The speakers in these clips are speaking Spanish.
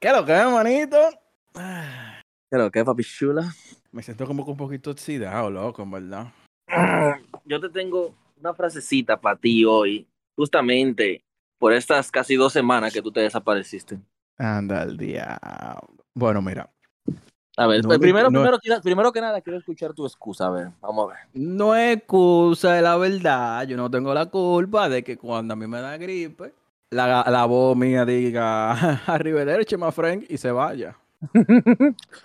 ¿Qué es lo que es, manito? ¿Qué es lo que es, papi chula? Me siento como que un poquito oxidado, loco, en verdad. Yo te tengo una frasecita para ti hoy, justamente por estas casi dos semanas que tú te desapareciste. Anda al día. Bueno, mira. A ver, No, pues, primero, no- primero, primero que nada, quiero escuchar tu excusa. A ver, vamos a ver. No es excusa de la verdad. Yo no tengo la culpa de que cuando a mí me da gripe, la, la voz mía diga arrivederci, my friend, y se vaya.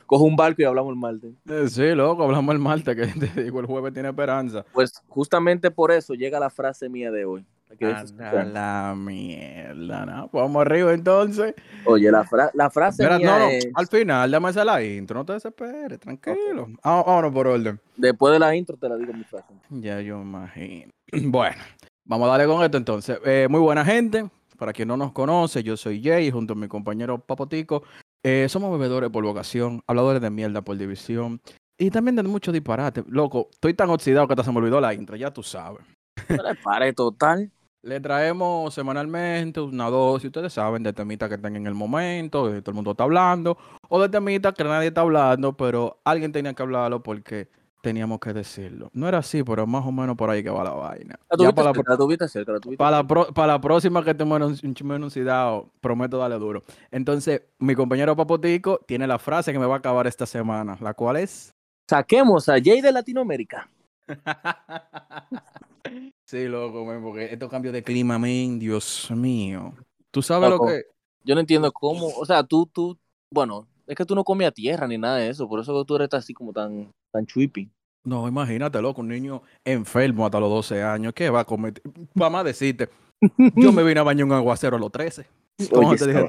Coge un barco y hablamos el martes. Eh, Sí, loco, hablamos el martes, que te digo, el jueves tiene esperanza. Pues justamente por eso llega la frase mía de hoy. ¿La quieres Anda la mierda, ¿no? Pues vamos arriba entonces. Oye, la, fra- la frase Mira, mía no, no, es... al final, dame esa la intro, no te desesperes, tranquilo. Ah, Vámonos por orden. Después de la intro te la digo mi frase. Ya yo imagino. Bueno, vamos a darle con esto entonces. Eh, muy buena gente. Para quien no nos conoce, yo soy Jay, junto a mi compañero Papotico. Eh, somos bebedores por vocación, habladores de mierda por división. Y también de mucho disparate. Loco, estoy tan oxidado que hasta se me olvidó la intro, ya tú sabes. No le pare total. Le traemos semanalmente una dosis, ustedes saben, de temitas que están en el momento, de todo el mundo está hablando, o de temitas que nadie está hablando, pero alguien tenía que hablarlo porque teníamos que decirlo. No era así, pero más o menos por ahí que va la vaina. La Ya tuviste para la, cerca, la tuviste cerca, la tuviste para la, pro- para la próxima que un chisme enunciado, prometo darle duro. Entonces, mi compañero Papotico tiene la frase que me va a acabar esta semana, la cual es... Saquemos a Jay de Latinoamérica. sí, loco, porque estos cambios de clima, men, Dios mío. ¿Tú sabes Loco. lo que...? Yo no entiendo cómo, o sea, tú, tú, bueno, es que tú no comes a tierra ni nada de eso, por eso tú eres así como tan, tan chuipi. No, imagínate, loco, un niño enfermo hasta los 12 años, ¿qué va a comer? Vamos a decirte, yo me vine a bañar un aguacero a los 13. ¿Cómo Oye, te dije.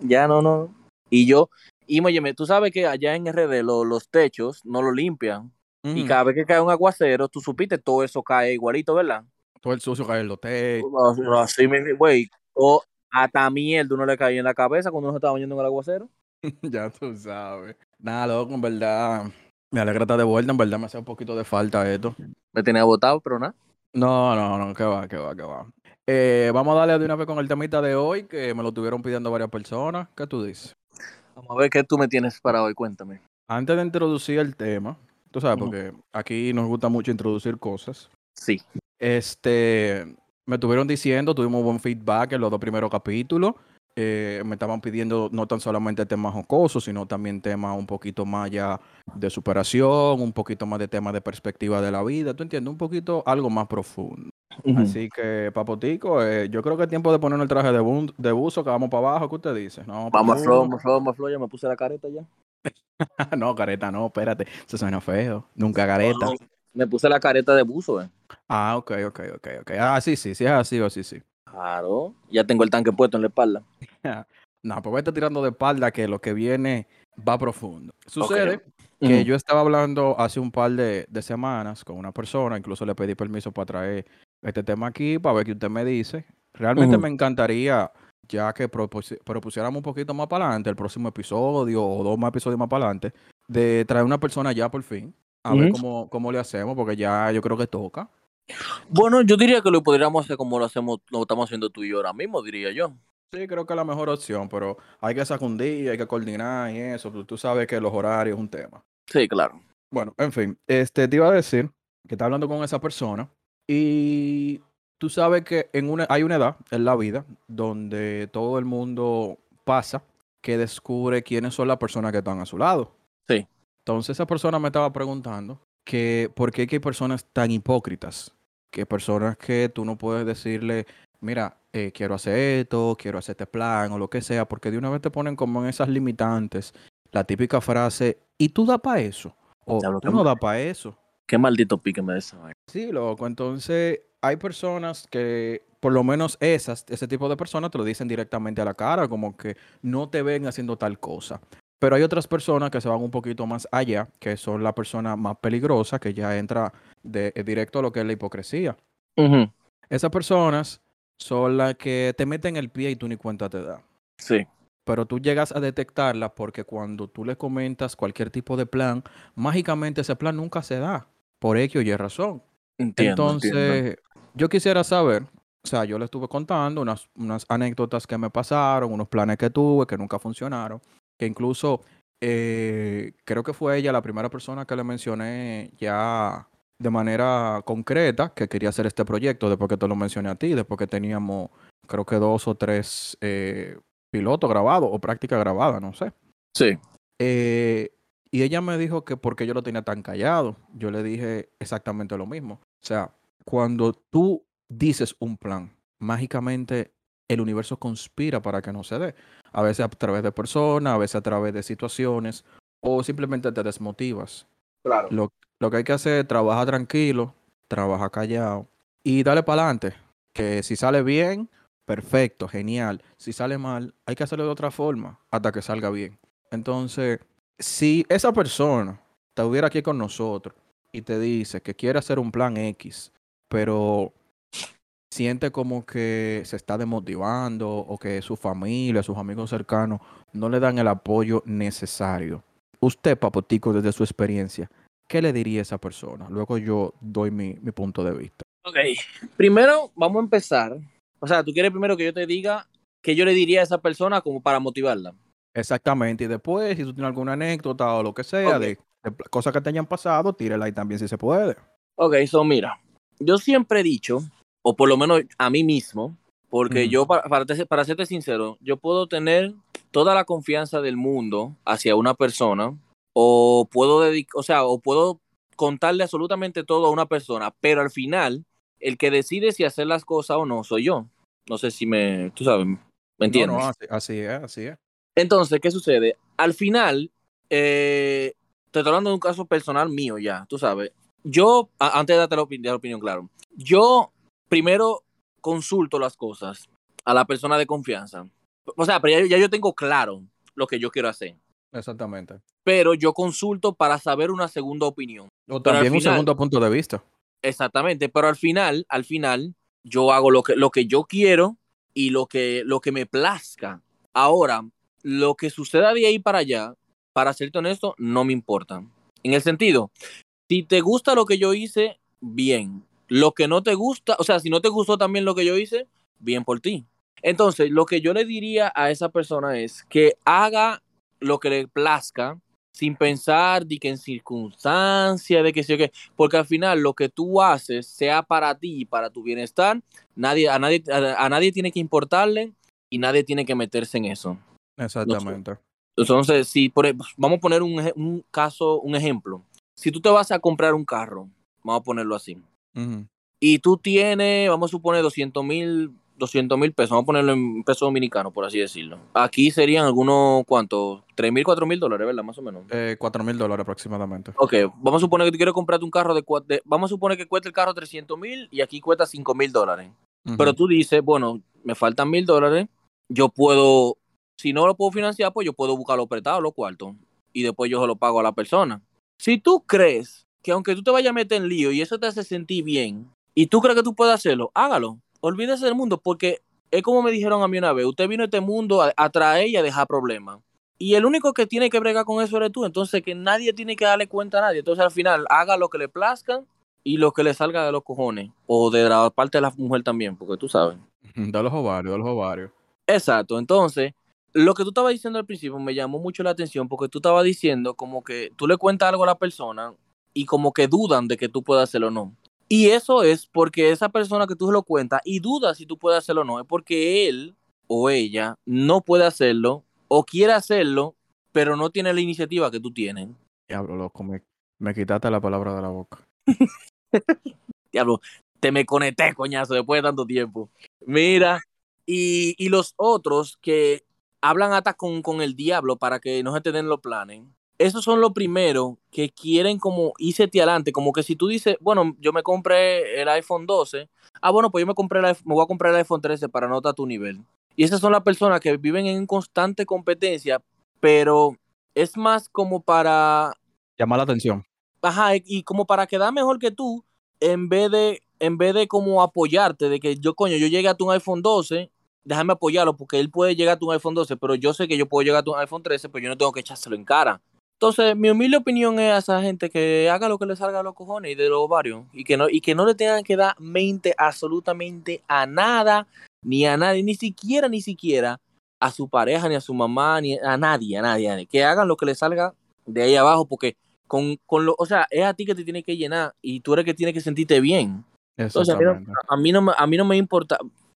Ya no, no. Y yo, y óyeme, tú sabes que allá en RD lo- los techos no lo limpian. Y Mm, cada vez que cae un aguacero, tú supiste, todo eso cae igualito, ¿verdad? Todo el sucio cae en los hotel. Así, me- güey, o hasta mierda uno le caía en la cabeza cuando uno se estaba bañando en el aguacero. ya tú sabes. Nada, loco, en verdad. Me alegra estar de vuelta, en verdad me hace un poquito de falta esto. Me tenía botado, pero nada. No, no, no, que va, que va, que va. Eh, vamos a darle de una vez con el temita de hoy, que me lo tuvieron pidiendo varias personas. ¿Qué tú dices? Vamos a ver qué tú me tienes para hoy, cuéntame. Antes de introducir el tema, tú sabes, porque aquí nos gusta mucho introducir cosas. Sí. Este, me estuvieron diciendo, tuvimos buen feedback en los dos primeros capítulos. Eh, me estaban pidiendo no tan solamente temas jocosos, sino también temas un poquito más ya de superación, un poquito más de temas de perspectiva de la vida. ¿Tú entiendes? Un poquito algo más profundo. Así que, Papotico, eh, yo creo que es tiempo de ponernos el traje de, bu- de buzo, que vamos para abajo. ¿Qué usted dice? No, Vamos a flow, vamos a flow, vamos flow, ya me puse la careta ya. no, careta, no, espérate. Eso suena feo. Nunca careta. No, Me puse la careta de buzo, eh. Ah, ok, ok, ok, ok. Ah, sí, sí, sí es así o sí, sí. Claro. Ya tengo el tanque puesto en la espalda. No, pues vete tirando de espalda que lo que viene va profundo. Sucede que yo estaba hablando hace un par de, de semanas con una persona, incluso le pedí permiso para traer este tema aquí para ver qué usted me dice. Realmente me encantaría ya que propusi- propusiéramos un poquito más para adelante, el próximo episodio o dos más episodios más para adelante, de traer una persona ya por fin, a ver cómo, cómo le hacemos, porque ya yo creo que toca. Bueno, yo diría que lo podríamos hacer como lo hacemos, lo estamos haciendo tú y yo ahora mismo, diría yo. Sí, creo que es la mejor opción, pero hay que sacar un día, hay que coordinar y eso, tú- tú sabes que los horarios es un tema. Sí, claro. Bueno, en fin, este te iba a decir que está hablando con esa persona y tú sabes que en una, hay una edad en la vida donde todo el mundo pasa que descubre quiénes son las personas que están a su lado. Sí. Entonces esa persona me estaba preguntando que por qué hay personas tan hipócritas, que personas que tú no puedes decirle, mira, eh, quiero hacer esto, quiero hacer este plan o lo que sea, porque de una vez te ponen como en esas limitantes la típica frase, ¿y tú das para eso? O Diablo, tú no das para eso. Qué maldito pique me da esa. Sí, loco. Entonces, hay personas que, por lo menos esas, ese tipo de personas te lo dicen directamente a la cara, como que no te ven haciendo tal cosa. Pero hay otras personas que se van un poquito más allá, que son la persona más peligrosa, que ya entra de, eh, directo a lo que es la hipocresía. Esas personas son las que te meten el pie y tú ni cuenta te das. Sí. pero tú llegas a detectarla porque cuando tú le comentas cualquier tipo de plan, mágicamente ese plan nunca se da, por X o Y razón. Entiendo, Entonces, entiendo. yo quisiera saber o sea, yo le estuve contando unas, unas anécdotas que me pasaron, unos planes que tuve que nunca funcionaron, que incluso eh, creo que fue ella la primera persona que le mencioné ya de manera concreta que quería hacer este proyecto, después que te lo mencioné a ti, después que teníamos creo que dos o tres eh, pilotos grabados o práctica grabada, no sé. Sí. Eh, y ella me dijo que porque yo lo tenía tan callado. Yo le dije exactamente lo mismo. O sea, cuando tú dices un plan, mágicamente el universo conspira para que no se dé. A veces a través de personas, a veces a través de situaciones, o simplemente te desmotivas. Claro. Lo, lo que hay que hacer es trabajar tranquilo, trabajar callado y darle para adelante. Que si sale bien, perfecto, genial. Si sale mal, hay que hacerlo de otra forma hasta que salga bien. Entonces, si esa persona estuviera aquí con nosotros y te dice que quiere hacer un plan X, pero siente como que se está desmotivando o que su familia, sus amigos cercanos no le dan el apoyo necesario. Usted, Papotico, desde su experiencia, ¿qué le diría a esa persona? Luego yo doy mi, mi punto de vista. Ok, primero vamos a empezar. O sea, tú quieres primero que yo te diga que yo le diría a esa persona como para motivarla. Exactamente, y después, si tú tienes alguna anécdota o lo que sea, de, de cosas que te hayan pasado, tírela ahí también si se puede. Ok, so mira, yo siempre he dicho, o por lo menos a mí mismo, porque yo, para, para, para serte sincero, yo puedo tener toda la confianza del mundo hacia una persona, o puedo dedicar, o sea, o puedo contarle absolutamente todo a una persona, pero al final, el que decide si hacer las cosas o no soy yo. No sé si me, tú sabes, ¿me entiendes? No, no, así, así es, así es. Entonces, ¿qué sucede? Al final, eh, te estoy hablando de un caso personal mío ya, tú sabes. Yo, antes de darte la opinión, claro, yo primero consulto las cosas a la persona de confianza. O sea, pero ya, ya yo tengo claro lo que yo quiero hacer. Exactamente. Pero yo consulto para saber una segunda opinión. O también un final- segundo punto de vista. Exactamente, pero al final, al final, yo hago lo que, lo que yo quiero y lo que, lo que me plazca. Ahora, lo que suceda de ahí para allá, para serte honesto, no me importa. En el sentido, si te gusta lo que yo hice, bien. Lo que no te gusta, o sea, si no te gustó también lo que yo hice, bien por ti. Entonces, lo que yo le diría a esa persona es que haga lo que le plazca sin pensar de que en circunstancias, de que sí o qué, porque al final lo que tú haces, sea para ti y para tu bienestar, nadie, a, nadie, a, a nadie tiene que importarle y nadie tiene que meterse en eso. Exactamente. Entonces, si por, vamos a poner un, un caso, un ejemplo. Si tú te vas a comprar un carro, vamos a ponerlo así, Y tú tienes, vamos a suponer, 200 mil 200 mil pesos, vamos a ponerlo en pesos dominicanos, por así decirlo. Aquí serían algunos, ¿cuántos? 3 mil, 4 mil dólares, ¿verdad? Más o menos. Eh, Cuatro mil dólares aproximadamente. Ok, vamos a suponer que tú quieres comprarte un carro de, de- vamos a suponer que cuesta el carro 300 mil y aquí cuesta 5 mil dólares. Pero tú dices, bueno, me faltan mil dólares, yo puedo, si no lo puedo financiar, pues yo puedo buscarlo prestado, los cuartos, y después yo se lo pago a la persona. Si tú crees que aunque tú te vayas a meter en lío y eso te hace sentir bien, y tú crees que tú puedes hacerlo, hágalo. Olvídese del mundo, porque es como me dijeron a mí una vez, usted vino a este mundo a, a traer y a dejar problemas. Y el único que tiene que bregar con eso eres tú, entonces que nadie tiene que darle cuenta a nadie. Entonces al final haga lo que le plazca y lo que le salga de los cojones. O de la parte de la mujer también, porque tú sabes. De los ovarios, de los ovarios. Exacto, entonces, lo que tú estabas diciendo al principio me llamó mucho la atención porque tú estabas diciendo como que tú le cuentas algo a la persona y como que dudan de que tú puedas hacerlo o no. Y eso es porque esa persona que tú se lo cuentas y duda si tú puedes hacerlo o no, es porque él o ella no puede hacerlo o quiere hacerlo, pero no tiene la iniciativa que tú tienes. Diablo, loco, me, me quitaste la palabra de la boca. Diablo, te me conecté, coñazo, después de tanto tiempo. Mira, y, y los otros que hablan hasta con, con el diablo para que no se te den los planes. Esos son los primeros que quieren como irse adelante, como que si tú dices, bueno, yo me compré el iPhone 12, ah, bueno, pues yo me compré el iPhone- me voy a comprar el iPhone 13 para no estar a tu nivel. Y esas son las personas que viven en constante competencia, pero es más como para Llama la atención. ajá, y- y como para quedar mejor que tú, en vez de, en vez de como apoyarte, de que yo, coño, yo llegué a tu iPhone 12, déjame apoyarlo, porque él puede llegar a tu iPhone 12, pero yo sé que yo puedo llegar a tu iPhone 13, pero yo no tengo que echárselo en cara. Entonces, mi humilde opinión es a esa gente que haga lo que le salga a los cojones y de los ovarios y que no, y que no le tengan que dar mente absolutamente a nada, ni a nadie, ni siquiera, ni siquiera a su pareja, ni a su mamá, ni a nadie, a nadie, a nadie. que hagan lo que le salga de ahí abajo, porque con, con lo, o sea, es a ti que te tiene que llenar y tú eres que tiene que sentirte bien. Entonces, a mí, no, a mí, no, a mí no me importa,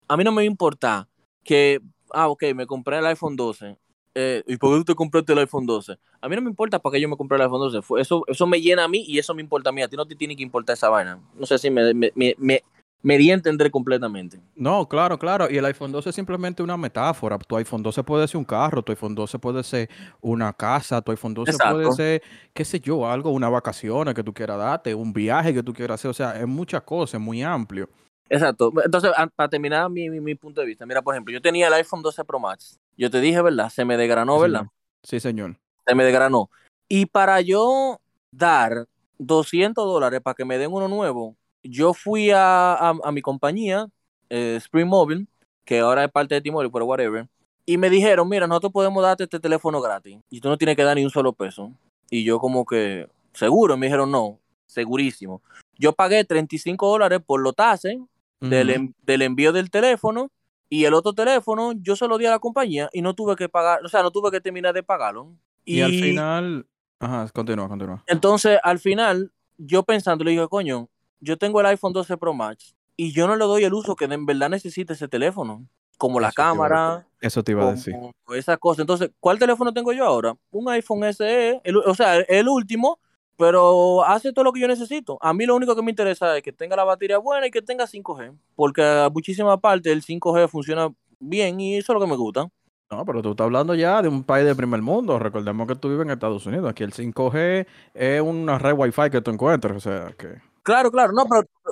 a mí no me importa que, ah, ok, me compré el iPhone 12. Eh, ¿Y por qué tú te compraste el iPhone 12? A mí no me importa para qué yo me compré el iPhone 12. Eso, eso me llena a mí y eso me importa a mí. A ti no te tiene que importar esa vaina. No sé si me, me, me, me di a entender completamente. No, claro, claro. Y el iPhone 12 es simplemente una metáfora. Tu iPhone 12 puede ser un carro, tu iPhone 12 puede ser una casa, tu iPhone 12 puede ser, qué sé yo, algo, una vacación que tú quieras darte, un viaje que tú quieras hacer. O sea, es muchas cosas, es muy amplio. Exacto. Entonces, para terminar mi, mi, punto de vista, mira, por ejemplo, yo tenía el iPhone 12 Pro Max. Yo te dije, ¿verdad? Se me degranó, ¿verdad? Sí, señor. Se me degranó. Y para yo dar 200 dólares para que me den uno nuevo, yo fui a, a, mi compañía, eh, Spring Mobile, que ahora es parte de T-Mobile, pero whatever, y me dijeron, mira, nosotros podemos darte este teléfono gratis y tú no tienes que dar ni un solo peso. Y yo como que, seguro, me dijeron, no, segurísimo. Yo pagué 35 dólares por los tases del, del envío del teléfono y el otro teléfono yo se lo di a la compañía y no tuve que pagar, o sea, no tuve que terminar de pagarlo. Y, al final, ajá, continúa, continúa. Entonces, al final, yo pensando, le dije, coño, yo tengo el iPhone 12 Pro Max y yo no le doy el uso que en verdad necesita ese teléfono, como la cámara. eso te iba a decir. Esa cosa. Entonces, ¿cuál teléfono tengo yo ahora? Un iPhone SE, o sea, el último, pero hace todo lo que yo necesito. A mí lo único que me interesa es que tenga la batería buena y que tenga 5G, porque a muchísima parte el 5G funciona bien y eso es lo que me gusta. No, pero tú estás hablando ya de un país de primer mundo. Recordemos que tú vives en Estados Unidos. Aquí el 5G es una red Wi-Fi que tú encuentras. O sea, que Claro, claro, no,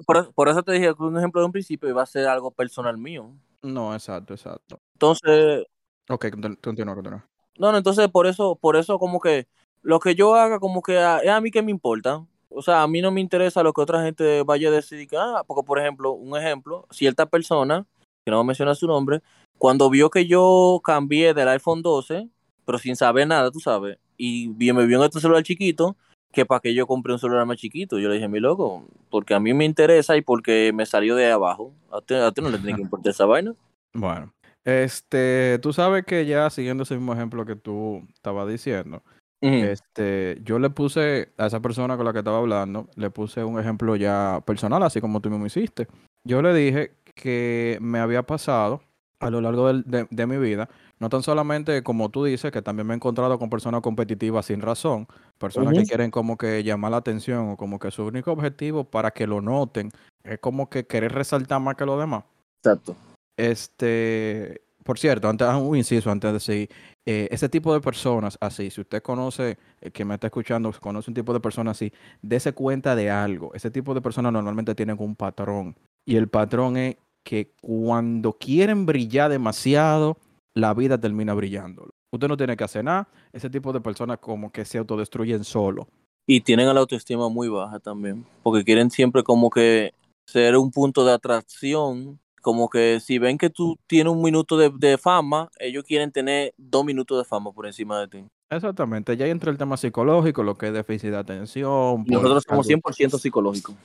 pero por, eso te dije que un ejemplo de un principio iba a ser algo personal mío. No, exacto, exacto. Entonces. Ok, continúa, continúa. No, no, entonces por eso, por eso como que lo que yo haga, como que es a mí que me importa. O sea, a mí no me interesa lo que otra gente vaya a decir. Ah, porque, por ejemplo, un ejemplo, cierta persona, que no menciona su nombre, cuando vio que yo cambié del iPhone 12, pero sin saber nada, tú sabes, y me vio en este celular chiquito, que para que yo compre un celular más chiquito. Yo le dije, mi loco, porque a mí me interesa y porque me salió de abajo. A ti, no le tiene que importar esa vaina. Bueno, este, tú sabes que ya siguiendo ese mismo ejemplo que tú estabas diciendo, este, yo le puse a esa persona con la que estaba hablando, le puse un ejemplo ya personal, así como tú mismo hiciste. Yo le dije que me había pasado a lo largo de, de mi vida no tan solamente como tú dices, que también me he encontrado con personas competitivas sin razón, personas que quieren como que llamar la atención o como que su único objetivo para que lo noten es como que querer resaltar más que los demás. Exacto. Este, por cierto, antes un inciso antes de decir, eh, ese tipo de personas así, si usted conoce, eh, que me está escuchando, conoce un tipo de personas así, dése cuenta de algo. Ese tipo de personas normalmente tienen un patrón y el patrón es que cuando quieren brillar demasiado, la vida termina brillando. Usted no tiene que hacer nada. Ese tipo de personas como que se autodestruyen solo. Y tienen la autoestima muy baja también, porque quieren siempre como que ser un punto de atracción, como que si ven que tú tienes un minuto de, fama, ellos quieren tener dos minutos de fama por encima de ti. Exactamente, ya entra el tema psicológico, lo que es déficit de atención. nosotros somos 100% psicológicos.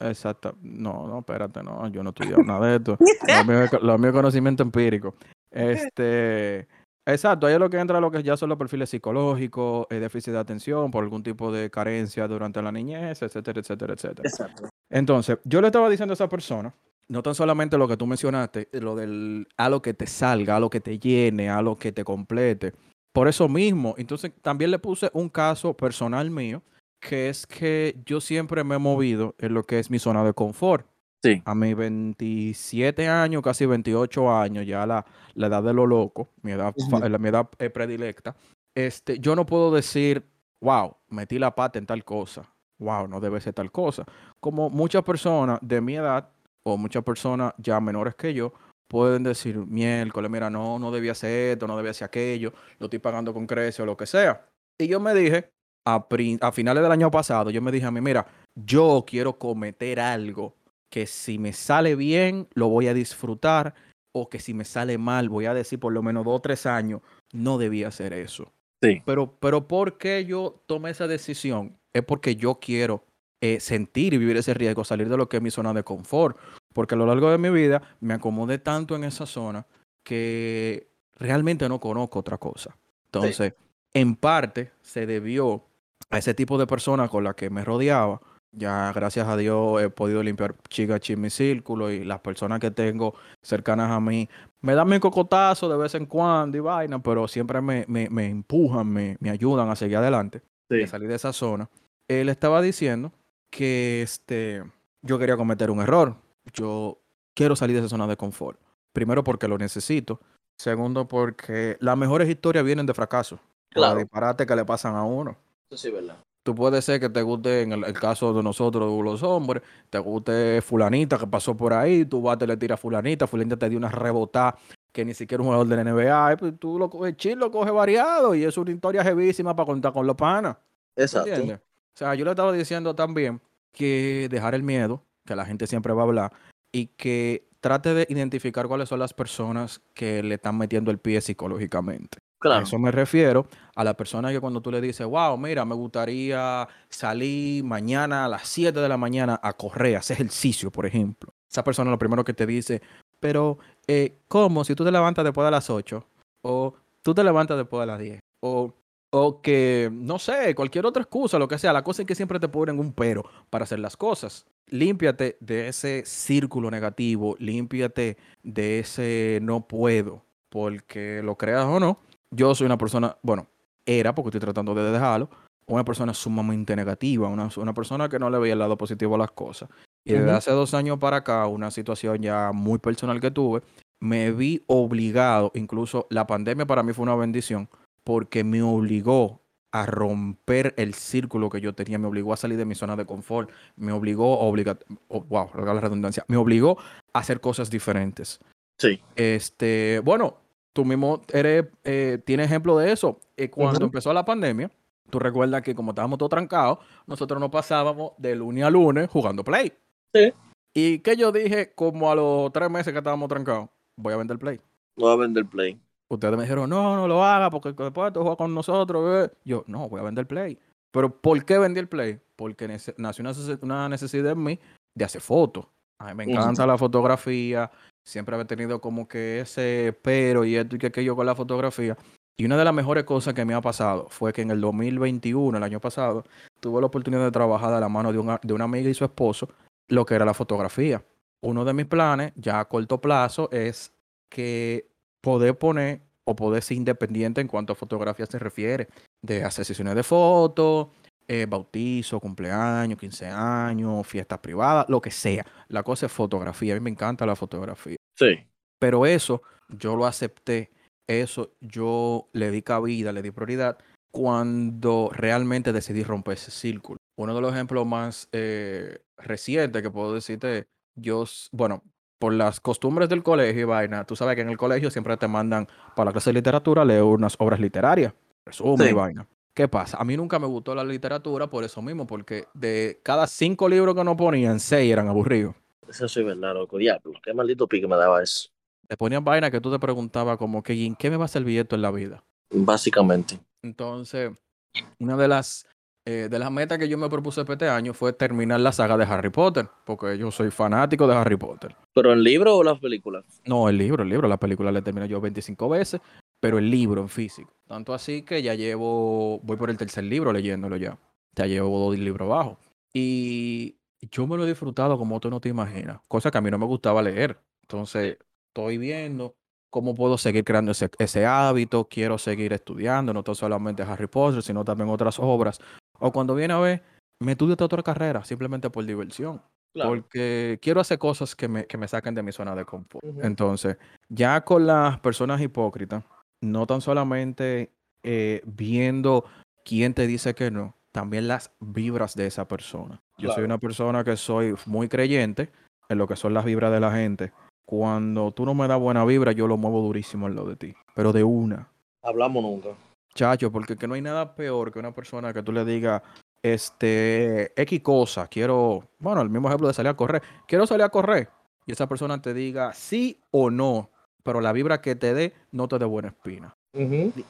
Exacto, no, no, espérate, no, yo no estudiado nada de esto. lo mío es conocimiento empírico. Este, exacto, ahí es lo que entra lo que ya son los perfiles psicológicos, el eh, déficit de atención por algún tipo de carencia durante la niñez, etcétera, etcétera, etcétera. Exacto. Entonces, yo le estaba diciendo a esa persona, no tan solamente lo que tú mencionaste, lo del a lo que te salga, a lo que te llene, a lo que te complete. Por eso mismo, entonces también le puse un caso personal mío, que es que yo siempre me he movido en lo que es mi zona de confort. A mis 27 años, casi 28 años, ya la, la edad de lo loco, mi edad, la, mi edad eh, predilecta, este, yo no puedo decir, wow, metí la pata en tal cosa, wow, no debe ser tal cosa. Como muchas personas de mi edad, o muchas personas ya menores que yo, pueden decir, miércoles, mira, no, no debía hacer esto, no debía hacer aquello, lo estoy pagando con creces o lo que sea. Y yo me dije, a, a finales del año pasado, yo me dije a mí, mira, yo quiero cometer algo que si me sale bien, lo voy a disfrutar, o que si me sale mal, voy a decir por lo menos dos o tres años, no debía hacer eso. Sí. Pero, pero ¿por qué yo tomé esa decisión? Es porque yo quiero eh, sentir y vivir ese riesgo, salir de lo que es mi zona de confort. Porque a lo largo de mi vida me acomodé tanto en esa zona que realmente no conozco otra cosa. Entonces, en parte se debió a ese tipo de personas con las que me rodeaba. Ya gracias a Dios he podido limpiar chicas en mi círculo y las personas que tengo cercanas a mí me dan mi cocotazo de vez en cuando y vaina, pero siempre me, me, me empujan, me, me, ayudan a seguir adelante, Sí. a salir de esa zona. Él estaba diciendo que este, yo quería cometer un error. Yo quiero salir de esa zona de confort. Primero porque lo necesito. Segundo porque las mejores historias vienen de fracaso. Claro. los disparates que le pasan a uno. Eso sí, verdad. Tú puedes ser que te guste, en el, el caso de nosotros, los hombres, te guste fulanita que pasó por ahí, tú vas, te le tiras a fulanita, fulanita te dio una rebotada que ni siquiera un jugador de la NBA, pues tú lo coges chill, lo coges variado y es una historia jevísima para contar con los panas. Exacto. ¿Entiendes? O sea, yo le estaba diciendo también que dejar el miedo, que la gente siempre va a hablar, y que trate de identificar cuáles son las personas que le están metiendo el pie psicológicamente. A Claro. eso me refiero a la persona que cuando tú le dices, wow, mira, me gustaría salir mañana a las 7 de la mañana a correr, a hacer ejercicio, por ejemplo. Esa persona lo primero que te dice, pero, eh, ¿cómo? Si tú te levantas después de las 8, o tú te levantas después de las 10, o, o que, no sé, cualquier otra excusa, lo que sea. La cosa es que siempre te ponen un pero para hacer las cosas. Límpiate de ese círculo negativo, límpiate de ese no puedo, porque lo creas o no, yo soy una persona, bueno, era porque estoy tratando de dejarlo, una persona sumamente negativa, una, una persona que no le veía el lado positivo a las cosas. Y desde hace dos años para acá, una situación ya muy personal que tuve, me vi obligado, incluso la pandemia para mí fue una bendición, porque me obligó a romper el círculo que yo tenía, me obligó a salir de mi zona de confort, me obligó a obligar, oh, wow, la redundancia, me obligó a hacer cosas diferentes. Sí. Este, bueno, tú mismo eres, eh, tienes ejemplo de eso. Eh, cuando empezó la pandemia, tú recuerdas que como estábamos todos trancados, nosotros nos pasábamos de lunes a lunes jugando Play. Sí. Y que yo dije, como a los tres meses que estábamos trancados, voy a vender Play. Va a vender Play. Ustedes me dijeron, no, no lo haga porque después tú juegas con nosotros. eh". Yo, no, voy a vender Play. Pero ¿por qué vendí el Play? Porque nació una, nece- una necesidad en mí de hacer fotos. A mí me encanta la fotografía. Siempre he tenido como que ese pero y esto y que aquello con la fotografía. Y una de las mejores cosas que me ha pasado fue que en el 2021, el año pasado, tuve la oportunidad de trabajar de la mano de una, de una amiga y su esposo lo que era la fotografía. Uno de mis planes, ya a corto plazo, es que poder poner o poder ser independiente en cuanto a fotografía se refiere, de hacer sesiones de fotos, eh, bautizo, cumpleaños, 15 años, fiestas privadas, lo que sea. La cosa es fotografía. A mí me encanta la fotografía. Sí. Pero eso yo lo acepté, eso yo le di cabida, le di prioridad cuando realmente decidí romper ese círculo. Uno de los ejemplos más eh, recientes que puedo decirte, yo, bueno, por las costumbres del colegio y vaina, tú sabes que en el colegio siempre te mandan para la clase de literatura leer unas obras literarias, resumen y Sí. vaina. ¿Qué pasa? A mí nunca me gustó la literatura por eso mismo, porque de cada cinco libros que nos ponían, seis eran aburridos. Eso sí es verdad, loco. Diablo. Qué maldito pique me daba eso. Te ponían vaina que tú te preguntabas como que, ¿y en qué me va a servir esto en la vida? Básicamente. Entonces, una de las, eh, de las metas que yo me propuse para este año fue terminar la saga de Harry Potter, porque yo soy fanático de Harry Potter. ¿Pero el libro o las películas? No, el libro, el libro, la película la terminé yo 25 veces, pero el libro en físico. Tanto así que ya llevo, voy por el tercer libro leyéndolo ya. Ya llevo dos libros abajo. Y yo me lo he disfrutado como tú no te imaginas, cosa que a mí no me gustaba leer. Entonces, estoy viendo cómo puedo seguir creando ese, ese hábito, quiero seguir estudiando, no solamente Harry Potter, sino también otras obras. O cuando viene a ver, me estudio esta otra carrera, simplemente por diversión porque quiero hacer cosas que me, que me saquen de mi zona de confort. Entonces, ya con las personas hipócritas, no tan solamente eh, viendo quién te dice que no, también las vibras de esa persona. Yo soy una persona que soy muy creyente en lo que son las vibras de la gente. Cuando tú no me das buena vibra, yo lo muevo durísimo en lo de ti, pero de una. Hablamos nunca. Chacho, porque que no hay nada peor que una persona que tú le digas, este, X cosa, quiero, bueno, el mismo ejemplo de salir a correr, quiero salir a correr, y esa persona te diga sí o no, pero la vibra que te dé no te dé buena espina.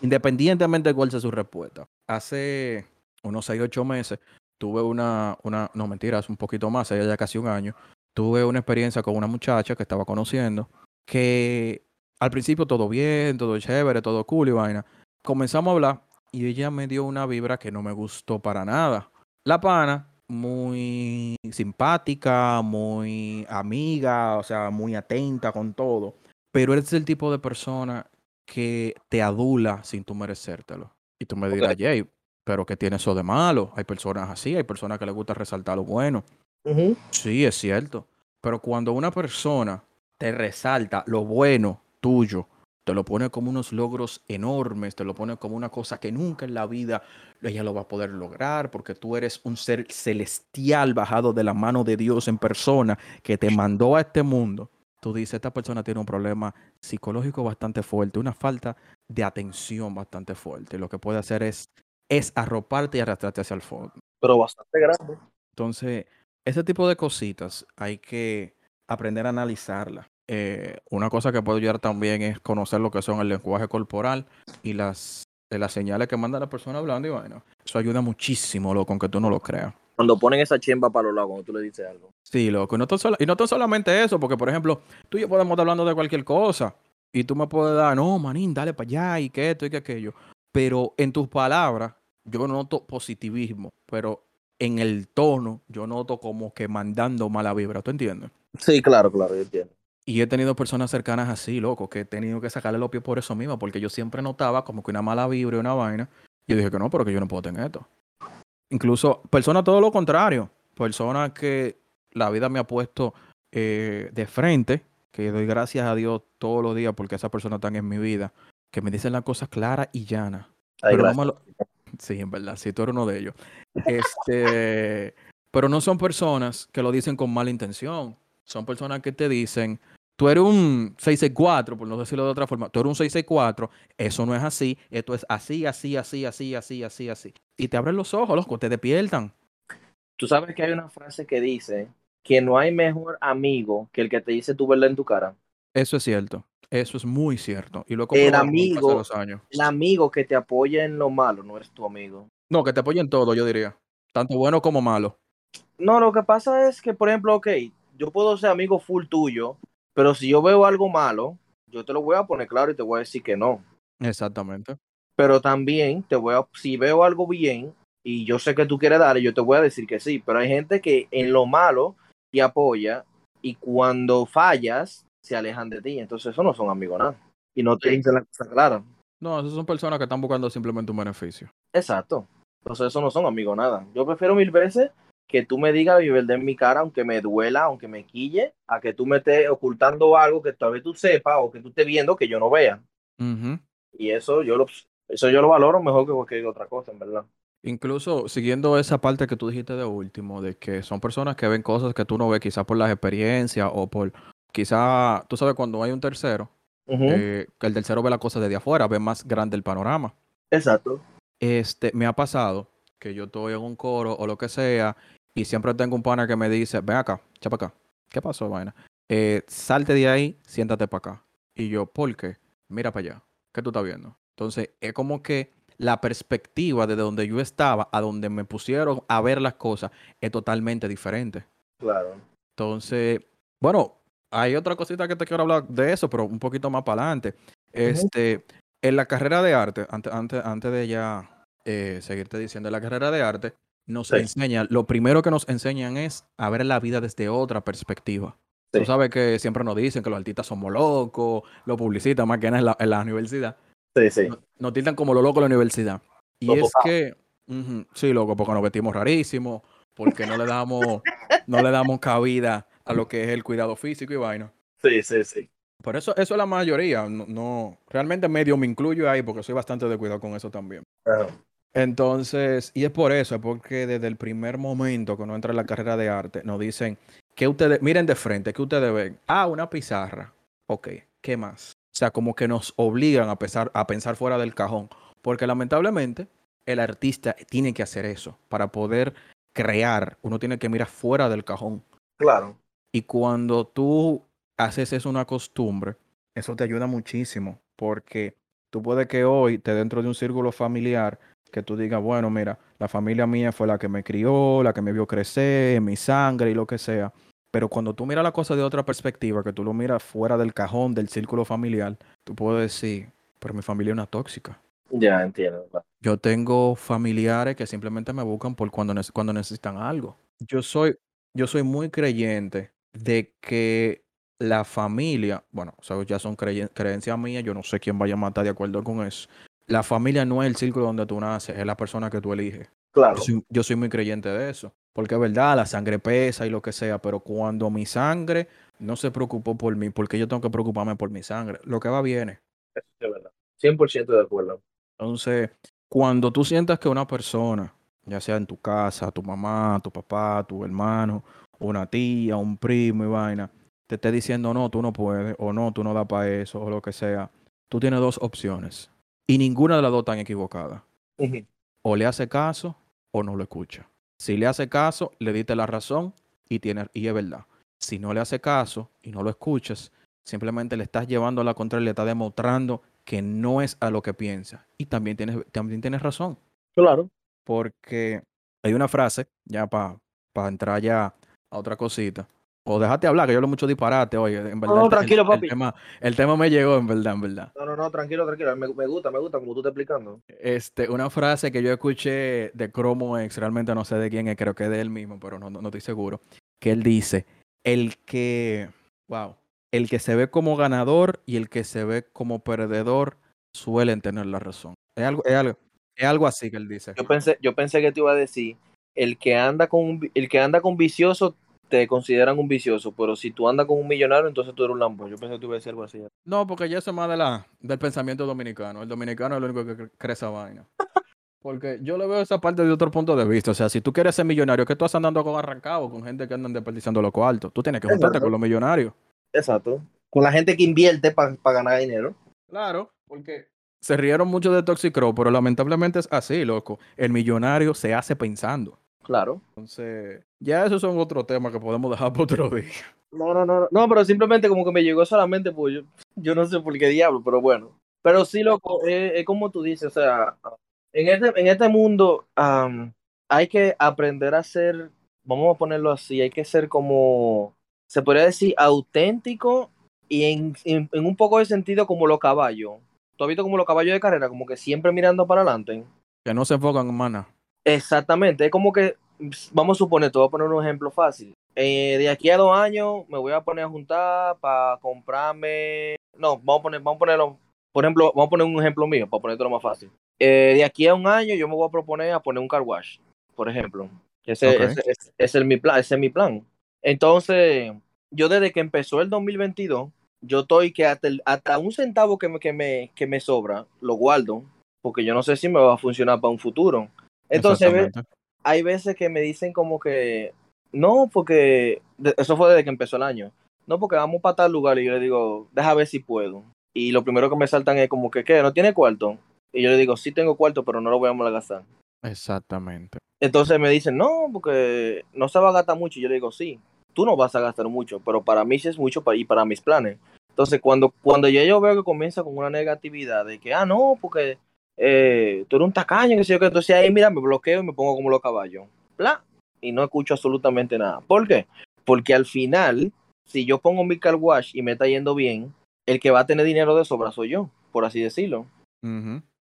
independientemente de cuál sea su respuesta. Hace unos 6, 8 meses tuve una, una, no mentiras, un poquito más, ya casi un año, tuve una experiencia con una muchacha que estaba conociendo, que al principio todo bien, todo chévere, todo cool y vaina. Comenzamos a hablar y ella me dio una vibra que no me gustó para nada. La pana, muy simpática, muy amiga, o sea, muy atenta con todo, pero eres el tipo de persona que te adula sin tú merecértelo. Y tú me dirás, Jay, pero ¿qué tiene eso de malo? Hay personas así, hay personas que les gusta resaltar lo bueno. Sí, es cierto. Pero cuando una persona te resalta lo bueno tuyo, te lo pone como unos logros enormes, te lo pone como una cosa que nunca en la vida ella lo va a poder lograr, porque tú eres un ser celestial bajado de la mano de Dios en persona que te mandó a este mundo. Tú dices, esta persona tiene un problema psicológico bastante fuerte, una falta de atención bastante fuerte. Lo que puede hacer es, es arroparte y arrastrarte hacia el fondo. Pero bastante grande. Entonces, ese tipo de cositas hay que aprender a analizarla. Eh, una cosa que puede ayudar también es conocer lo que son el lenguaje corporal y las, las señales que manda la persona hablando y bueno, eso ayuda muchísimo, loco, aunque tú no lo creas. Cuando ponen esa chemba para los lados, cuando tú le dices algo. Sí, loco, y no, y no solamente eso, porque por ejemplo, tú y yo podemos estar hablando de cualquier cosa y tú me puedes dar, no, manín, dale para allá y que esto y que aquello, pero en tus palabras yo noto positivismo, pero en el tono yo noto como que mandando mala vibra, ¿tú entiendes? Sí, claro, claro, yo entiendo. Y he tenido personas cercanas así, loco, que he tenido que sacarle los pies por eso mismo, porque yo siempre notaba como que una mala vibra y una vaina. Y yo dije que no, pero que yo no puedo tener esto. Incluso personas todo lo contrario, personas que la vida me ha puesto eh, de frente, que doy gracias a Dios todos los días porque esas personas están en mi vida, que me dicen las cosas claras y llanas. pero no lo... Sí, en verdad, sí, tú eres uno de ellos. Este, pero no son personas que lo dicen con mala intención. Son personas que te dicen, tú eres un 664, por no decirlo de otra forma, tú eres un 664, eso no es así, esto es así, así, así, así, así, así, así. Y te abren los ojos, los te despiertan. Tú sabes que hay una frase que dice que no hay mejor amigo que el que te dice tu verdad en tu cara. Eso es cierto. Eso es muy cierto. Y lo el amigo, los años. el amigo que te apoya en lo malo no es tu amigo. No, que te apoya en todo, yo diría. Tanto bueno como malo. No, lo que pasa es que, por ejemplo, ok, yo puedo ser amigo full tuyo, pero si yo veo algo malo, yo te lo voy a poner claro y te voy a decir que no. Exactamente. Pero también te voy a, si veo algo bien y yo sé que tú quieres dar, yo te voy a decir que sí. Pero hay gente que en lo malo te apoya y cuando fallas se alejan de ti. Entonces, eso no son amigos nada. Y no te dicen la cosa clara. No, esas son personas que están buscando simplemente un beneficio. Exacto. Entonces, eso no son amigos nada. Yo prefiero mil veces que tú me digas mi verdad en mi cara, aunque me duela, aunque me quille, a que tú me estés ocultando algo que tal vez tú sepas o que tú estés viendo que yo no vea. Y eso yo, lo, eso yo lo valoro mejor que cualquier otra cosa, en verdad. Incluso siguiendo esa parte que tú dijiste de último, de que son personas que ven cosas que tú no ves, quizás por las experiencias o por, quizás, tú sabes, cuando hay un tercero, eh, que el tercero ve la cosa desde afuera, ve más grande el panorama. Exacto. Este, me ha pasado que yo estoy en un coro o lo que sea y siempre tengo un pana que me dice, ven acá, echa para acá. ¿Qué pasó, vaina? Eh, salte de ahí, siéntate para acá. Y yo, ¿por qué? Mira para allá. ¿Qué tú estás viendo? Entonces, es como que la perspectiva de donde yo estaba a donde me pusieron a ver las cosas es totalmente diferente. Claro. Entonces, bueno, hay otra cosita que te quiero hablar de eso, pero un poquito más para adelante. Este, en la carrera de arte, antes, antes, antes de ya eh, seguirte diciendo, en la carrera de arte, nos enseña, lo primero que nos enseñan es a ver la vida desde otra perspectiva. Tú sabes que siempre nos dicen que los artistas somos locos, lo publicitan más que nada en la, universidad. Sí, sí. Nos, tildan como lo loco en la universidad. Y es que, sí, loco, porque nos vestimos rarísimos, porque no le damos, no le damos cabida a lo que es el cuidado físico y vaina. Sí, sí, sí. Por eso, eso es la mayoría. No, realmente medio me incluyo ahí porque soy bastante de cuidado con eso también. Entonces, y es por eso, es porque desde el primer momento que uno entra en la carrera de arte, nos dicen que ustedes, miren de frente, que ustedes ven, ah, una pizarra. Ok, ¿qué más? O sea, como que nos obligan a pensar, a pensar fuera del cajón. Porque lamentablemente, el artista tiene que hacer eso. Para poder crear, uno tiene que mirar fuera del cajón. Claro. Y cuando tú haces eso una costumbre, eso te ayuda muchísimo. Porque tú puedes que hoy te dentro de un círculo familiar que tú digas, bueno, mira, la familia mía fue la que me crió, la que me vio crecer, mi sangre y lo que sea. Pero cuando tú miras la cosa de otra perspectiva, que tú lo miras fuera del cajón del círculo familiar, tú puedes decir, pero mi familia es una tóxica. Ya entiendo. Yo tengo familiares que simplemente me buscan por cuando, cuando necesitan algo. Yo soy, yo soy muy creyente de que la familia, bueno, o sea, ya son creencias mías, yo no sé quién vaya a matar de acuerdo con eso. La familia no es el círculo donde tú naces, es la persona que tú eliges. Claro. Yo soy, muy creyente de eso, porque es verdad, la sangre pesa y lo que sea, pero cuando mi sangre no se preocupó por mí, porque yo tengo que preocuparme por mi sangre, lo que va viene. Eso es verdad. 100% de acuerdo. Entonces, cuando tú sientas que una persona, ya sea en tu casa, tu mamá, tu papá, tu hermano, una tía, un primo y vaina, te esté diciendo no, tú no puedes, o no, tú no das para eso, o lo que sea, tú tienes dos opciones. Y ninguna de las dos tan equivocada. O le hace caso o no lo escucha. Si le hace caso, le diste la razón y, tiene, y es verdad. Si no le hace caso y no lo escuchas, simplemente le estás llevando a la contra y le estás demostrando que no es a lo que piensa. Y también tienes, también tienes razón. Claro. Porque hay una frase, ya para entrar ya a otra cosita. O déjate hablar, que yo hablo mucho disparate, oye, en verdad. No, tranquilo, papi. El tema, me llegó, en verdad, en verdad. No, no, no, tranquilo, tranquilo. Me, gusta, me gusta como tú estás explicando. Este, una frase que yo escuché de Cromo X, realmente no sé de quién es, creo que es de él mismo, pero no, no, no estoy seguro. Que él dice: el que, wow, el que se ve como ganador y el que se ve como perdedor suelen tener la razón. Es algo, es algo, es algo así que él dice. Yo pensé, yo pensé que te iba a decir, el que anda con el que anda con vicioso te consideran un vicioso, pero si tú andas con un millonario, entonces tú eres un lampo. Yo pensé que tú ibas a decir algo así. No, porque ya eso es más de la, del pensamiento dominicano. El dominicano es el único que cree esa vaina. Porque yo le veo esa parte de otro punto de vista. O sea, si tú quieres ser millonario, que tú estás andando con arrancado, con gente que andan desperdiciando los cuartos. Tú tienes que juntarte con los millonarios. Exacto. Con la gente que invierte para ganar dinero. Claro, porque se rieron mucho de Toxicro, pero lamentablemente es así, loco. El millonario se hace pensando. Claro. Entonces, ya esos son otros temas que podemos dejar para otro día. No, no, no, no, pero simplemente como que me llegó solamente, pues yo, yo no sé por qué diablo, pero bueno. Pero sí, loco, es, como tú dices, o sea, en este, en este mundo hay que aprender a ser, vamos a ponerlo así, hay que ser como, se podría decir, auténtico y en, en, un poco de sentido como los caballos. ¿Tú has visto como los caballos de carrera, como que siempre mirando para adelante? Que no se enfocan en mana. Exactamente, es como que, vamos a suponer, te voy a poner un ejemplo fácil. Eh, de aquí a dos años me voy a poner a juntar para comprarme, no, vamos a poner, vamos a ponerlo, por ejemplo, vamos a poner un ejemplo mío para ponértelo más fácil. Eh, de aquí a un año yo me voy a proponer a poner un car wash, por ejemplo. Ese, es mi plan, ese es mi plan. Entonces, yo desde que empezó el 2022, yo estoy que hasta, hasta un centavo que me, que, me, que me sobra, lo guardo, porque yo no sé si me va a funcionar para un futuro. Entonces, hay veces que me dicen como que, no, porque eso fue desde que empezó el año. No, porque vamos para tal lugar y yo le digo, deja ver si puedo. Y lo primero que me saltan es como que, ¿qué? ¿No tiene cuarto? Y yo le digo, sí tengo cuarto, pero no lo voy a gastar. Exactamente. Entonces me dicen, no, porque no se va a gastar mucho. Y yo le digo, sí, tú no vas a gastar mucho, pero para mí sí es mucho y para mis planes. Entonces, cuando, cuando ya yo veo que comienza con una negatividad de que, ah, no, porque eh, tú eres un tacaño, que sé yo, que entonces ahí, mira, me bloqueo y me pongo como los caballos. Bla, y no escucho absolutamente nada. ¿Por qué? Porque al final, si yo pongo mi car wash y me está yendo bien, el que va a tener dinero de sobra soy yo, por así decirlo.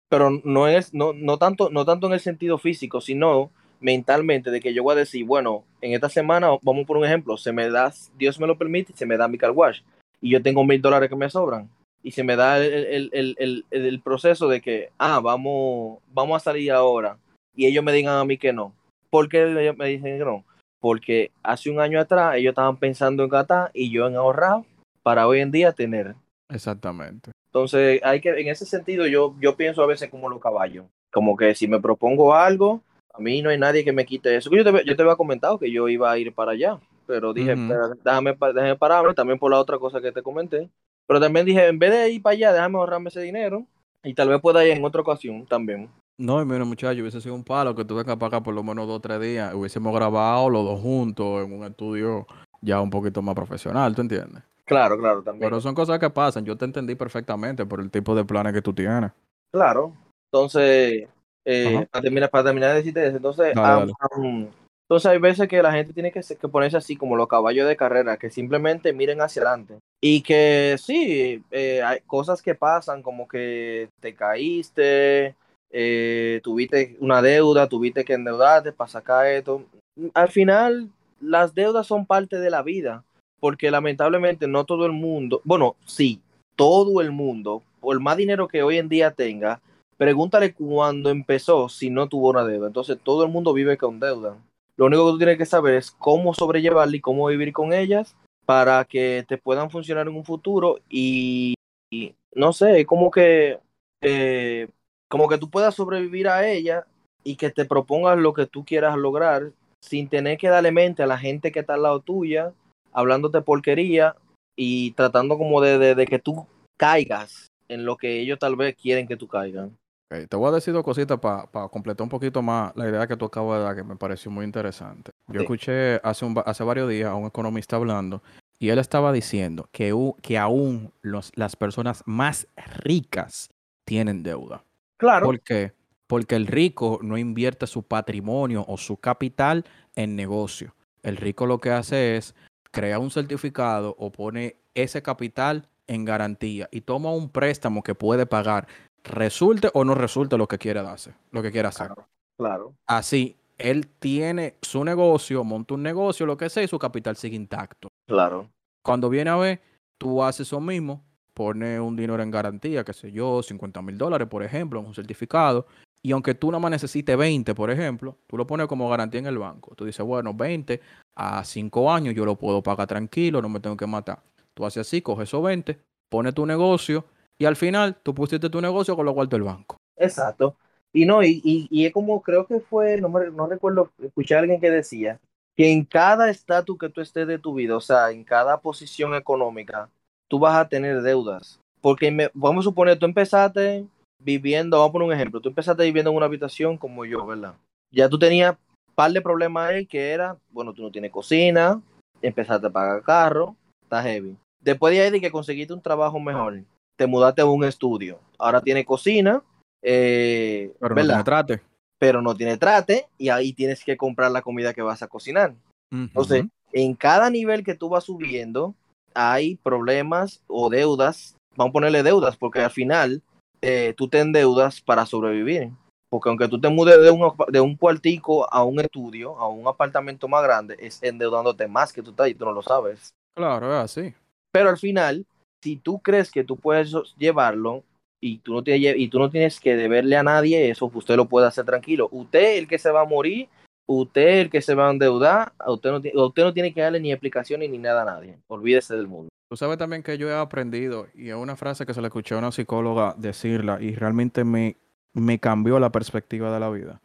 Pero no es, no, no tanto, no tanto en el sentido físico, sino mentalmente de que yo voy a decir, bueno, en esta semana, vamos por un ejemplo, se me da, Dios me lo permite, se me da mi car wash y yo tengo mil dólares que me sobran y se me da el, el, el, el, proceso de que, ah, vamos, vamos a salir ahora, y ellos me digan a mí que no. ¿Por qué me dicen que no? Porque hace un año atrás ellos estaban pensando en gastar y yo en ahorrar para hoy en día tener. Exactamente. Entonces, hay que, en ese sentido, yo, yo pienso a veces como los caballos. Como que si me propongo algo, a mí no hay nadie que me quite eso. Yo te, yo te había comentado que yo iba a ir para allá, pero dije, déjame, déjame pararme también por la otra cosa que te comenté, pero también dije, en vez de ir para allá, déjame ahorrarme ese dinero y tal vez pueda ir en otra ocasión también. No, y mira, muchacho, hubiese sido un palo que vengas para acá por lo menos dos o tres días. Hubiésemos grabado los dos juntos en un estudio ya un poquito más profesional, ¿tú entiendes? Claro, claro, también. Pero son cosas que pasan. Yo te entendí perfectamente por el tipo de planes que tú tienes. Claro. Entonces, eh, para, terminar, para terminar de decirte eso, entonces, Dale, dale. um, entonces hay veces que la gente tiene que, que ponerse así como los caballos de carrera, que simplemente miren hacia adelante. Y que sí, eh, hay cosas que pasan, como que te caíste, eh, tuviste una deuda, tuviste que endeudarte para sacar esto. Al final, las deudas son parte de la vida, porque lamentablemente no todo el mundo, bueno, sí, todo el mundo, por más dinero que hoy en día tenga, pregúntale cuando empezó si no tuvo una deuda. Entonces todo el mundo vive con deuda. Lo único que tú tienes que saber es cómo sobrellevarla y cómo vivir con ellas para que te puedan funcionar en un futuro y, no sé, como que eh, como que tú puedas sobrevivir a ella y que te propongas lo que tú quieras lograr sin tener que darle mente a la gente que está al lado tuya, hablándote porquería y tratando como de, de, de que tú caigas en lo que ellos tal vez quieren que tú caigas. Te voy a decir dos cositas para completar un poquito más la idea que tú acabas de dar, que me pareció muy interesante. Yo Sí. escuché hace, un hace varios días a un economista hablando y él estaba diciendo que, que aún los, las personas más ricas tienen deuda. Claro, ¿Por qué? Porque el rico no invierte su patrimonio o su capital en negocio. El rico lo que hace es crea un certificado o pone ese capital en garantía y toma un préstamo que puede pagar, resulte o no resulte lo que quiera darse, lo que quiera hacer. claro, claro, Así, él tiene su negocio, monta un negocio, lo que sea, y su capital sigue intacto. claro. Cuando viene a ver, tú haces eso mismo, pones un dinero en garantía, qué sé yo, 50 mil dólares, por ejemplo, en un certificado, y aunque tú nada más necesites 20, por ejemplo, tú lo pones como garantía en el banco. Tú dices, bueno, 20 a 5 años yo lo puedo pagar tranquilo, no me tengo que matar. Tú haces así, coges esos 20, pones tu negocio, y al final tú pusiste tu negocio con lo cual del banco. Exacto. Y no, y, y, es como creo que fue, no, me, no recuerdo, escuché a alguien que decía que en cada estatus que tú estés de tu vida, o sea, en cada posición económica, tú vas a tener deudas. Porque vamos a suponer, tú empezaste viviendo, vamos a poner un ejemplo, tú empezaste viviendo en una habitación como yo, ¿verdad? Ya tú tenías un par de problemas ahí que era, bueno, tú no tienes cocina, empezaste a pagar carro, está heavy. Después de ahí de que conseguiste un trabajo mejor, te mudaste a un estudio, ahora tienes cocina, eh, Pero no ¿verdad? tiene trate. pero no tiene trate y ahí tienes que comprar la comida que vas a cocinar. Entonces, en cada nivel que tú vas subiendo, hay problemas o deudas. Vamos a ponerle deudas, porque al final eh, tú te endeudas para sobrevivir. Porque aunque tú te mudes de un, de un cuartico a un estudio, a un apartamento más grande, es endeudándote más que tú estás y tú no lo sabes. Claro, es así. Pero al final, si tú crees que tú puedes llevarlo y tú no tienes, y tú no tienes que deberle a nadie eso, usted lo puede hacer tranquilo. Usted el que se va a morir, usted el que se va a endeudar, usted no, usted no tiene que darle ni explicaciones ni nada a nadie. Olvídese del mundo. Tú sabes también que yo he aprendido, y es una frase que se le escuché a una psicóloga decirla, y realmente me, me cambió la perspectiva de la vida.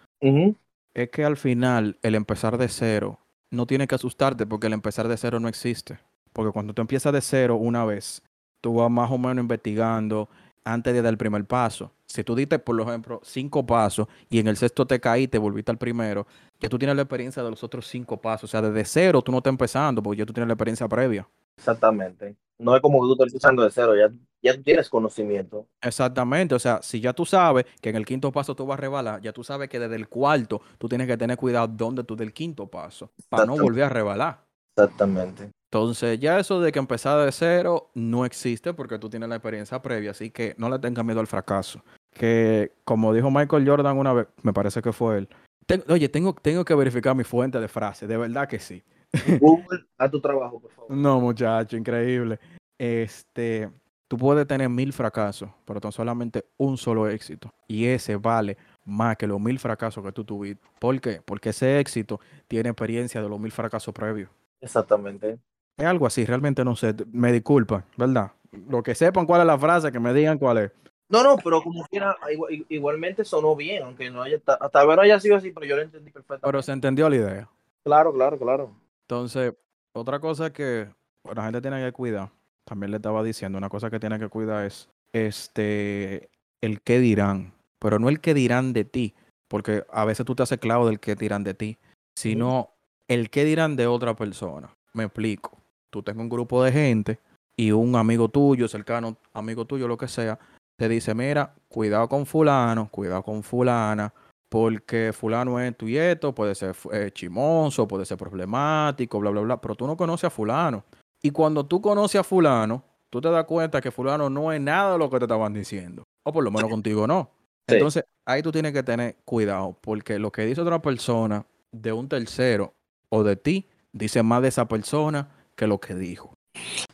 Es que al final el empezar de cero no tiene que asustarte porque el empezar de cero no existe. Porque cuando tú empiezas de cero una vez, tú vas más o menos investigando antes de dar el primer paso. Si tú diste, por ejemplo, cinco pasos y en el sexto te caíste, volviste al primero, ya tú tienes la experiencia de los otros cinco pasos. O sea, desde cero tú no estás empezando porque ya tú tienes la experiencia previa. Exactamente. No es como que tú estás empezando de cero, ya, ya tú tienes conocimiento. Exactamente, o sea, si ya tú sabes que en el quinto paso tú vas a rebalar, ya tú sabes que desde el cuarto tú tienes que tener cuidado dónde tú del quinto paso, para no volver a rebalar. Exactamente. Entonces, ya eso de que empezar de cero no existe porque tú tienes la experiencia previa, así que no le tengas miedo al fracaso. Que, como dijo Michael Jordan una vez, me parece que fue él. Ten- oye, tengo, tengo que verificar mi fuente de frase, de verdad que sí. Google, haz tu trabajo, por favor. No, muchacho, increíble. Este, tú puedes tener mil fracasos, pero tan solamente un solo éxito. Y ese vale más que los mil fracasos que tú tuviste. ¿Por qué? Porque ese éxito tiene experiencia de los mil fracasos previos. Exactamente. Es algo así, realmente no sé. Me disculpa, ¿verdad? Lo que sepan cuál es la frase, que me digan cuál es. No, no, pero como quiera, igual- igualmente sonó bien, aunque no haya, ta- hasta ahora no haya sido así, pero yo lo entendí perfectamente. Pero se entendió la idea. Claro, claro, claro. Entonces, otra cosa que la gente tiene que cuidar, también le estaba diciendo, una cosa que tiene que cuidar es este el qué dirán, pero no el qué dirán de ti, porque a veces tú te haces clavo del qué dirán de ti, sino el qué dirán de otra persona. Me explico. Tú tengo un grupo de gente y un amigo tuyo, cercano, amigo tuyo, lo que sea, te dice, mira, cuidado con fulano, cuidado con fulana, porque fulano es tu esto, puede ser eh, chimoso, puede ser problemático, bla, bla, bla, pero tú no conoces a fulano. Y cuando tú conoces a fulano, tú te das cuenta que fulano no es nada de lo que te estaban diciendo, o por lo menos contigo no. Sí. Entonces, ahí tú tienes que tener cuidado, porque lo que dice otra persona de un tercero o de ti, dice más de esa persona que lo que dijo.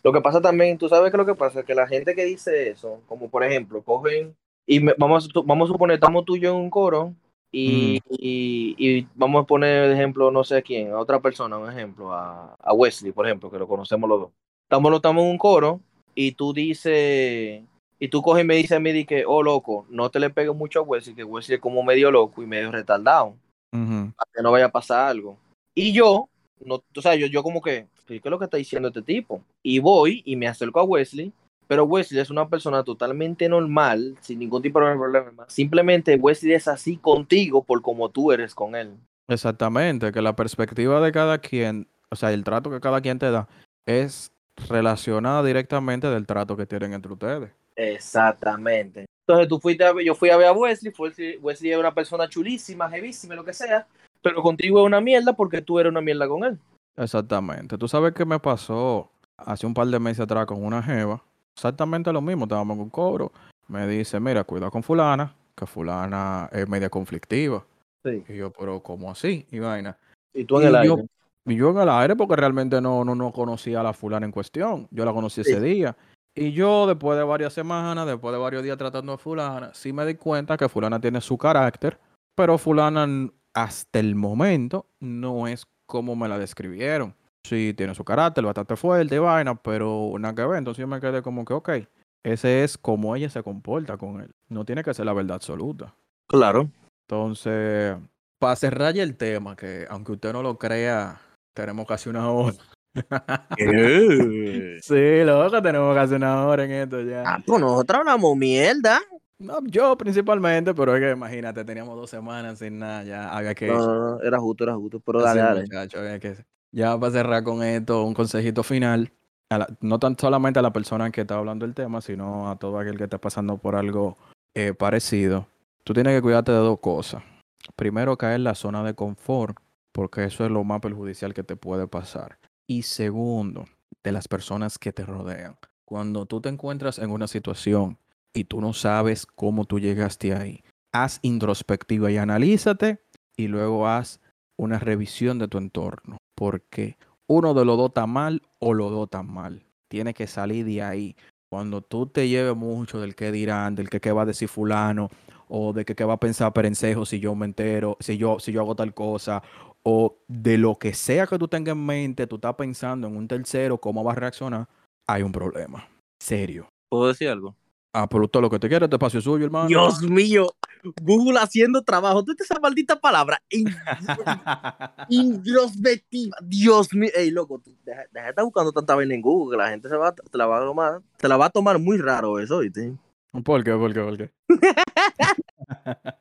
Lo que pasa también, tú sabes que lo que pasa es que la gente que dice eso, como por ejemplo, cogen y me- vamos, a- vamos a suponer, estamos tú y yo en un coro y, y- y vamos a poner de ejemplo, no sé quién, a otra persona, un ejemplo, a, a Wesley, por ejemplo, que lo conocemos los dos. Estamos, estamos en un coro y tú dices, y tú coges y me dices a mí que, oh loco, no te le pegues mucho a Wesley, que Wesley es como medio loco y medio retardado para que no vaya a pasar algo. Y yo, no, o sea, yo, yo como que, ¿qué es lo que está diciendo este tipo? Y voy y me acerco a Wesley, pero Wesley es una persona totalmente normal, sin ningún tipo de problema. Simplemente Wesley es así contigo por como tú eres con él. Exactamente, que la perspectiva de cada quien, o sea, el trato que cada quien te da, es relacionada directamente del trato que tienen entre ustedes. Exactamente. Entonces tú fuiste a ver- yo fui a ver a Wesley, Wesley, Wesley es una persona chulísima, jevísima, lo que sea, pero contigo es una mierda porque tú eres una mierda con él. Exactamente. Tú sabes qué me pasó hace un par de meses atrás con una jeva. Exactamente lo mismo. Estábamos un cobro. Me dice, mira, cuidado con fulana, que fulana es media conflictiva. Sí. Y yo, pero ¿cómo así? Y vaina. Y tú en Y el yo- aire. Y yo en el aire porque realmente no, no, no conocía a la fulana en cuestión. Yo la conocí Sí. ese día. Y yo, después de varias semanas, después de varios días tratando a fulana, sí me di cuenta que fulana tiene su carácter, pero fulana hasta el momento no es como me la describieron. Sí, tiene su carácter bastante fuerte y vaina, pero nada que ver. Entonces yo me quedé como que, ok, ese es como ella se comporta con él. No tiene que ser la verdad absoluta. Claro. Entonces, para cerrar ya el tema, que aunque usted no lo crea, tenemos casi una hora. Sí, loco, tenemos casi una hora en esto ya. Ah, pues nosotros hablamos mierda. No, yo principalmente, pero es que imagínate, teníamos dos semanas sin nada, ya había que... No, no, no, era justo, era justo, pero dale, dale. muchacho, había que- Ya para cerrar con esto, un consejito final, a la- no tan solamente a la persona que está hablando el tema, sino a todo aquel que está pasando por algo eh, parecido. Tú tienes que cuidarte de dos cosas. Primero, caer en la zona de confort, porque eso es lo más perjudicial que te puede pasar. Y segundo, de las personas que te rodean. Cuando tú te encuentras en una situación y tú no sabes cómo tú llegaste ahí, haz introspectiva y analízate y luego haz una revisión de tu entorno, porque uno de los dos está mal o los dos están mal. Tiene que salir de ahí. Cuando tú te lleves mucho del que dirán, del que qué va a decir fulano, o de que qué va a pensar Perencejo si yo me entero, si yo, si yo hago tal cosa, o de lo que sea que tú tengas en mente, tú estás pensando en un tercero, cómo va a reaccionar, hay un problema. Serio. ¿Puedo decir algo? Ah, pero lo que te quiere, este espacio es suyo, hermano. Dios mío, Google haciendo trabajo. ¿Tú esa maldita palabra? In- Introspectiva. Dios mío. Ey, loco, tú deja, deja de estar buscando tanta vaina en Google. que La gente se va, te la va a tomar, te la va a tomar muy raro eso, ¿viste? ¿Por qué? ¿Por qué? ¿Por qué?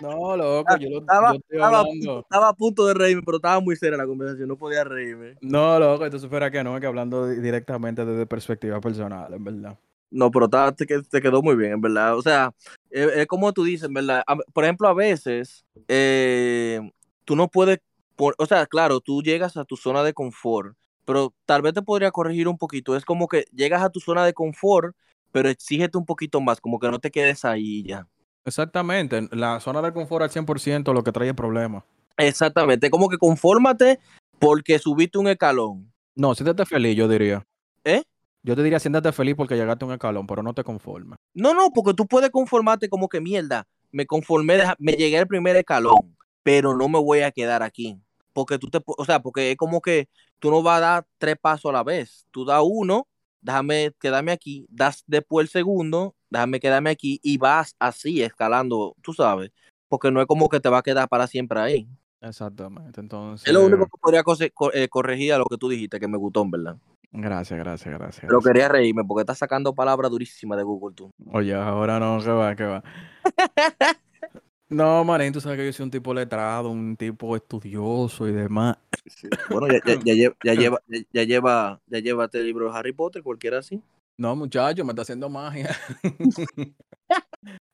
no, loco, yo, lo, Estaba, yo estoy estaba, a punto, estaba a punto de reírme, pero estaba muy seria la conversación. No podía reírme. No, loco, esto supera que no, que hablando di- directamente desde perspectiva personal, en verdad. No, pero te, te quedó muy bien, en verdad. O sea, es, como tú dices, en verdad. Por ejemplo, a veces eh, tú no puedes, o sea, claro, tú llegas a tu zona de confort, pero tal vez te podría corregir un poquito. Es como que llegas a tu zona de confort, pero exígete un poquito más, como que no te quedes ahí ya. Exactamente, la zona de confort al 100% lo que trae es problema. Exactamente, como que confórmate porque subiste un escalón. No, siéntate feliz, yo diría. Yo te diría siéntate feliz porque llegaste a un escalón, pero no te conformes. No, no, porque tú puedes conformarte como que mierda. Me conformé, me llegué al primer escalón, pero no me voy a quedar aquí. Porque tú te, o sea, porque es como que tú no vas a dar tres pasos a la vez. Tú das uno, déjame quedarme aquí, das después el segundo, déjame quedarme aquí y vas así escalando, tú sabes. Porque no es como que te va a quedar para siempre ahí. Exactamente, entonces... Es lo único que podría eh, corregir a lo que tú dijiste, que me gustó, en verdad. Gracias, gracias, gracias. Pero gracias. quería reírme porque estás sacando palabras durísimas de Google tú. Oye, ahora no, que va, que va. No, manín, tú sabes que yo soy un tipo letrado, un tipo estudioso y demás. Sí. Bueno, ya, ya, ya, lleva, ya, lleva, ya, lleva, ya lleva este libro de Harry Potter, cualquiera así. No, muchacho, me está haciendo magia.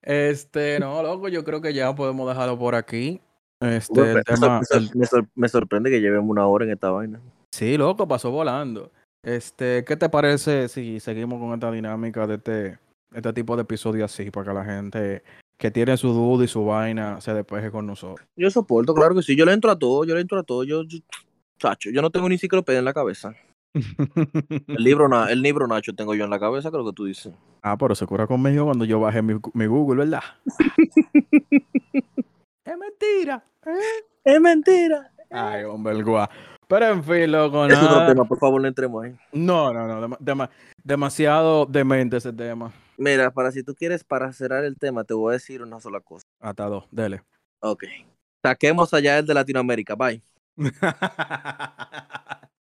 este, no, loco, yo creo que ya podemos dejarlo por aquí. Este, Bueno, el me, tema, sor- me, el- sor- me sor- me sorprende que llevemos una hora en esta vaina. Sí, loco, pasó volando. Este, ¿qué te parece si seguimos con esta dinámica de este, este tipo de episodio así, para que la gente que tiene su duda y su vaina se despeje con nosotros? Yo soporto, claro que sí. Yo le entro a todo, yo le entro a todo. Yo, yo- chacho, yo no tengo ni enciclopedia en la cabeza. El libro, na- el libro Nacho tengo yo en la cabeza, creo que tú dices. ah, pero se cura conmigo cuando yo bajé mi, mi Google, ¿verdad? es mentira. ¿eh? Es mentira. Ay, hombre, el guá. Pero en fin, loco, Es otro tema, por favor, no entremos ahí. No, no, no, dema- demasiado demente ese tema. Mira, para si tú quieres, para cerrar el tema, te voy a decir una sola cosa. Hasta dos, dele. Ok. Saquemos allá el de Latinoamérica, bye.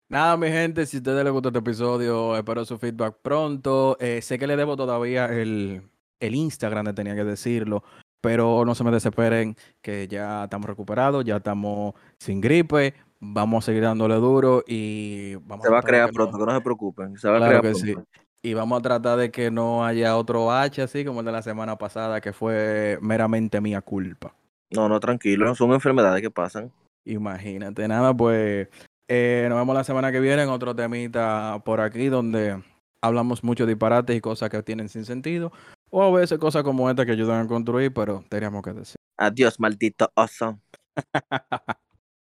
Nada, mi gente, si a ustedes les gustó este episodio, espero su feedback pronto. Eh, sé que le debo todavía el, el Instagram, tenía que decirlo, pero no se me desesperen, que ya estamos recuperados, ya estamos sin gripe, vamos a seguir dándole duro y vamos Se va a crear que no- pronto, que no se preocupen. Se va a crear que sí. pronto. Y vamos a tratar de que no haya otro H así como el de la semana pasada, que fue meramente mía culpa. No, no, tranquilo. Son enfermedades que pasan. Imagínate, nada, pues eh, nos vemos la semana que viene en otro temita por aquí donde hablamos mucho disparates y cosas que tienen sin sentido, o a veces cosas como esta que ayudan a construir, pero teníamos que decir. Adiós, maldito oso.